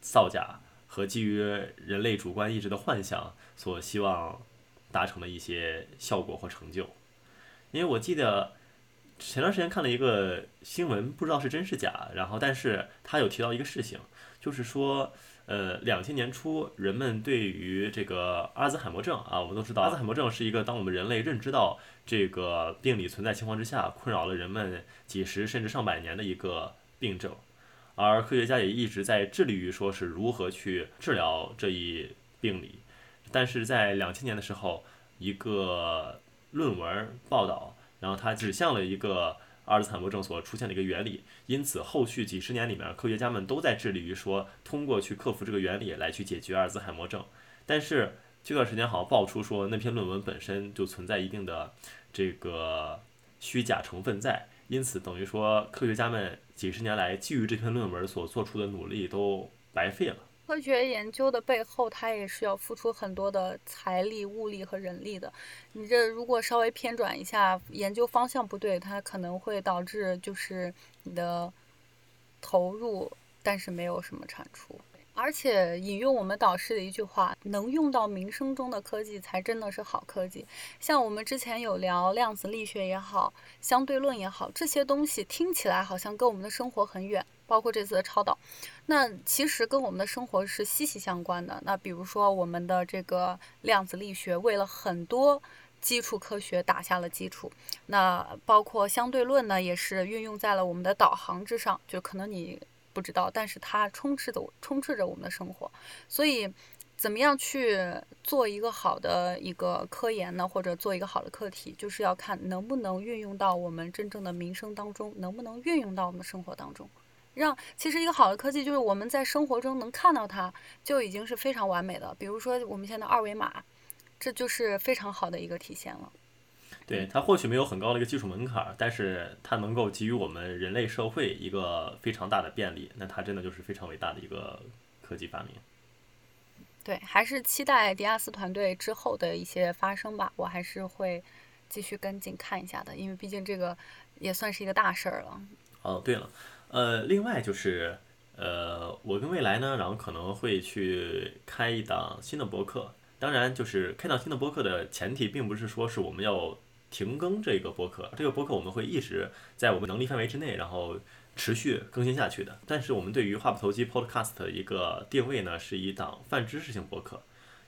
造假和基于人类主观意志的幻想所希望达成的一些效果或成就。因为我记得前段时间看了一个新闻，不知道是真是假，然后但是他有提到一个事情，就是说。呃，两千年初，人们对于这个阿兹海默症啊，我们都知道，阿兹海默症是一个当我们人类认知到这个病理存在情况之下，困扰了人们几十甚至上百年的一个病症，而科学家也一直在致力于说是如何去治疗这一病理，但是在两千年的时候，一个论文报道，然后它指向了一个。阿尔兹海默症所出现的一个原理，因此后续几十年里面，科学家们都在致力于说，通过去克服这个原理来去解决阿尔兹海默症。但是这段时间好像爆出说，那篇论文本身就存在一定的这个虚假成分在，因此等于说科学家们几十年来基于这篇论文所做出的努力都白费了。科学研究的背后，它也是要付出很多的财力、物力和人力的。你这如果稍微偏转一下，研究方向不对，它可能会导致就是你的投入，但是没有什么产出。而且引用我们导师的一句话，能用到民生中的科技才真的是好科技。像我们之前有聊量子力学也好，相对论也好，这些东西听起来好像跟我们的生活很远，包括这次的超导，那其实跟我们的生活是息息相关的。那比如说我们的这个量子力学，为了很多基础科学打下了基础。那包括相对论呢，也是运用在了我们的导航之上，就可能你。不知道，但是它充斥着充斥着我们的生活，所以怎么样去做一个好的一个科研呢？或者做一个好的课题，就是要看能不能运用到我们真正的民生当中，能不能运用到我们生活当中。让其实一个好的科技，就是我们在生活中能看到它，就已经是非常完美的。比如说我们现在二维码，这就是非常好的一个体现了。对它或许没有很高的一个技术门槛，但是它能够给予我们人类社会一个非常大的便利，那它真的就是非常伟大的一个科技发明。对，还是期待迪亚斯团队之后的一些发生吧，我还是会继续跟进看一下的，因为毕竟这个也算是一个大事儿了。哦，对了，呃，另外就是呃，我跟未来呢，然后可能会去开一档新的博客，当然就是开档新的博客的前提，并不是说是我们要。停更这个播客，这个播客我们会一直在我们能力范围之内，然后持续更新下去的。但是我们对于话不投机 Podcast 的一个定位呢，是一档泛知识性播客，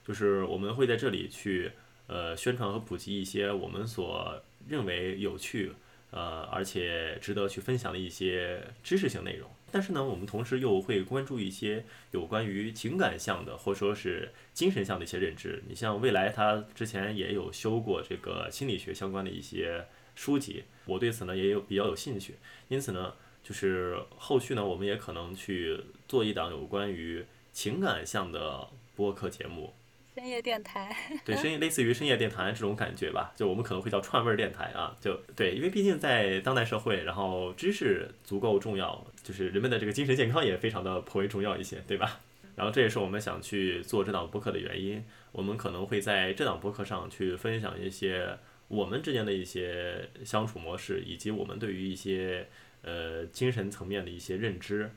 就是我们会在这里去呃宣传和普及一些我们所认为有趣呃而且值得去分享的一些知识性内容。但是呢，我们同时又会关注一些有关于情感向的，或说是精神向的一些认知。你像未来，他之前也有修过这个心理学相关的一些书籍，我对此呢也有比较有兴趣。因此呢，就是后续呢，我们也可能去做一档有关于情感向的播客节目。深夜电台，对，深夜 类似于深夜电台这种感觉吧，就我们可能会叫串味儿电台啊，就对，因为毕竟在当代社会，然后知识足够重要，就是人们的这个精神健康也非常的颇为重要一些，对吧？然后这也是我们想去做这档播客的原因，我们可能会在这档播客上去分享一些我们之间的一些相处模式，以及我们对于一些呃精神层面的一些认知。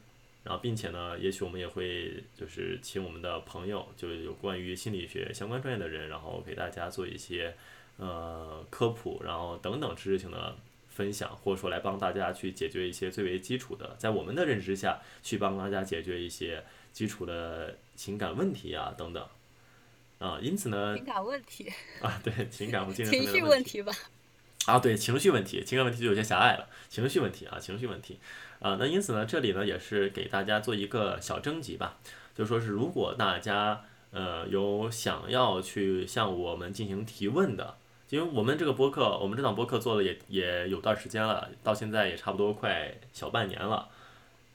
然后，并且呢，也许我们也会就是请我们的朋友，就有关于心理学相关专业的人，然后给大家做一些呃科普，然后等等知识性的分享，或者说来帮大家去解决一些最为基础的，在我们的认知下去帮大家解决一些基础的情感问题啊等等啊。因此呢，情感问题啊，对情感和精神情绪问题吧。啊，对情绪问题，情感问题就有些狭隘了。情绪问题啊，情绪问题。啊，那因此呢，这里呢也是给大家做一个小征集吧，就说是如果大家呃有想要去向我们进行提问的，因为我们这个播客，我们这档播客做了也也有段时间了，到现在也差不多快小半年了，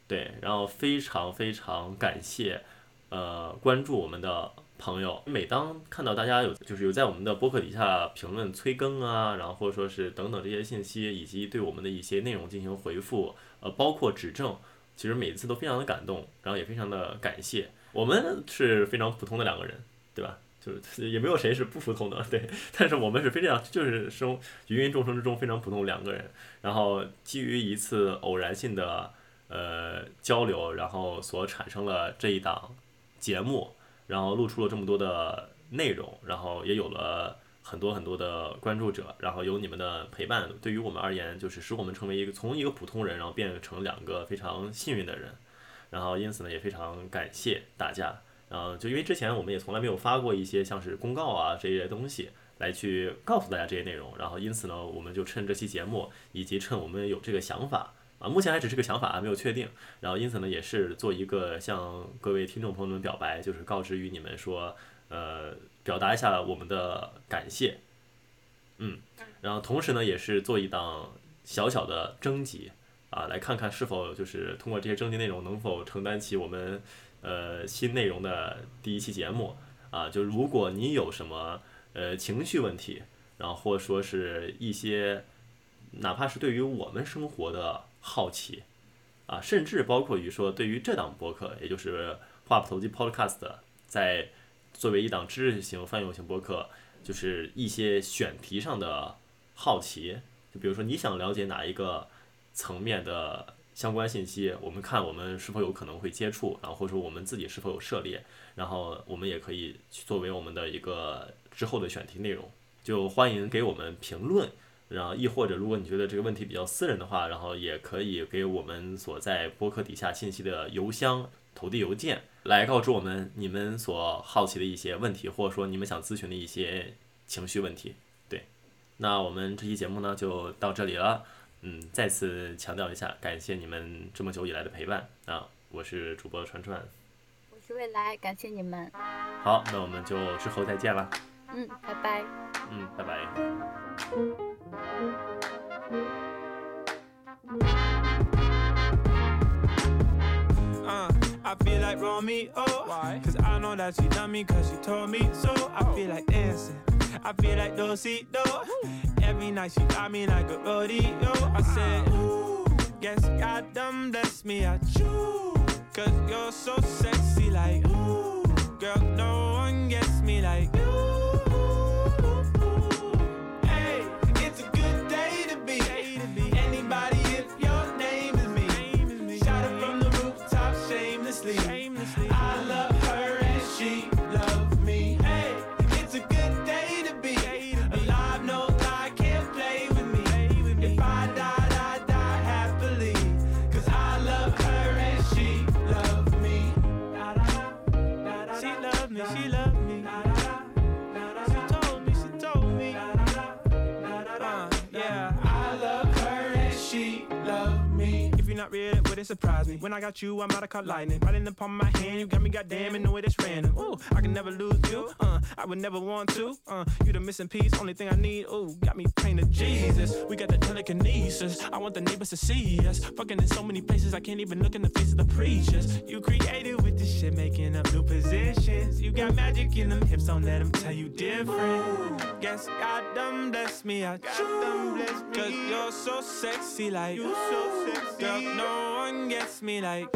对，然后非常非常感谢，呃，关注我们的朋友。每当看到大家有就是有在我们的播客底下评论催更啊，然后或者说是等等这些信息，以及对我们的一些内容进行回复，呃，包括指正，其实每一次都非常的感动，然后也非常的感谢。我们是非常普通的两个人，对吧？就是也没有谁是不普通的，对。但是我们是非常就是生芸芸众生之中非常普通两个人，然后基于一次偶然性的呃交流，然后所产生了这一档节目，然后录出了这么多的内容，然后也有了很多很多的关注者，然后有你们的陪伴，对于我们而言，就是使我们成为一个从一个普通人，然后变成两个非常幸运的人，然后因此呢，也非常感谢大家。呃，就因为之前我们也从来没有发过一些像是公告啊这些东西来去告诉大家这些内容，然后因此呢，我们就趁这期节目以及趁我们有这个想法啊，目前还只是个想法，还没有确定。然后因此呢，也是做一个向各位听众朋友们表白，就是告知于你们说，呃，表达一下我们的感谢，嗯，然后同时呢，也是做一档小小的征集啊，来看看是否就是通过这些征集内容能否承担起我们。呃，新内容的第一期节目啊，就如果你有什么呃情绪问题，然后或者说是一些，哪怕是对于我们生活的好奇啊，甚至包括于说对于这档播客，也就是话不投机 Podcast，在作为一档知识型泛用型播客，就是一些选题上的好奇，就比如说你想了解哪一个层面的。相关信息，我们看我们是否有可能会接触，然后或者说我们自己是否有涉猎，然后我们也可以作为我们的一个之后的选题内容，就欢迎给我们评论，然后亦或者如果你觉得这个问题比较私人的话，然后也可以给我们所在播客底下信息的邮箱投递邮件来告知我们你们所好奇的一些问题，或者说你们想咨询的一些情绪问题。对，那我们这期节目呢就到这里了。嗯，再次强调一下，感谢你们这么久以来的陪伴啊！我是主播川川，我是未来，感谢你们。好，那我们就之后再见了。嗯，拜拜。嗯，拜拜。Uh, I feel like Romeo. Why? Cause I know that she done me cause she told me so. I feel like dancing. I feel like Dosito. Every night she got me like a rodeo. I uh-huh. said, Ooh, guess God done bless me. I choose. Cause you're so sexy, like, ooh, girl, no one gets me like you. Didn't surprise me. When I got you, I'm out of caught lightning. In the palm of my hand, you got me goddamn and way it is random. Ooh, I can never lose you. Uh, I would never want to. Uh, you the missing piece, only thing I need. Ooh, got me praying to Jesus. We got the telekinesis. I want the neighbors to see us. Fucking in so many places, I can't even look in the face of the preachers. You created with this shit, making up new positions. You got magic in them hips, don't let them tell you different. Guess God done bless me. I got them bless me. Cause you're so sexy, like you so sexy. Girl, no one one gets me like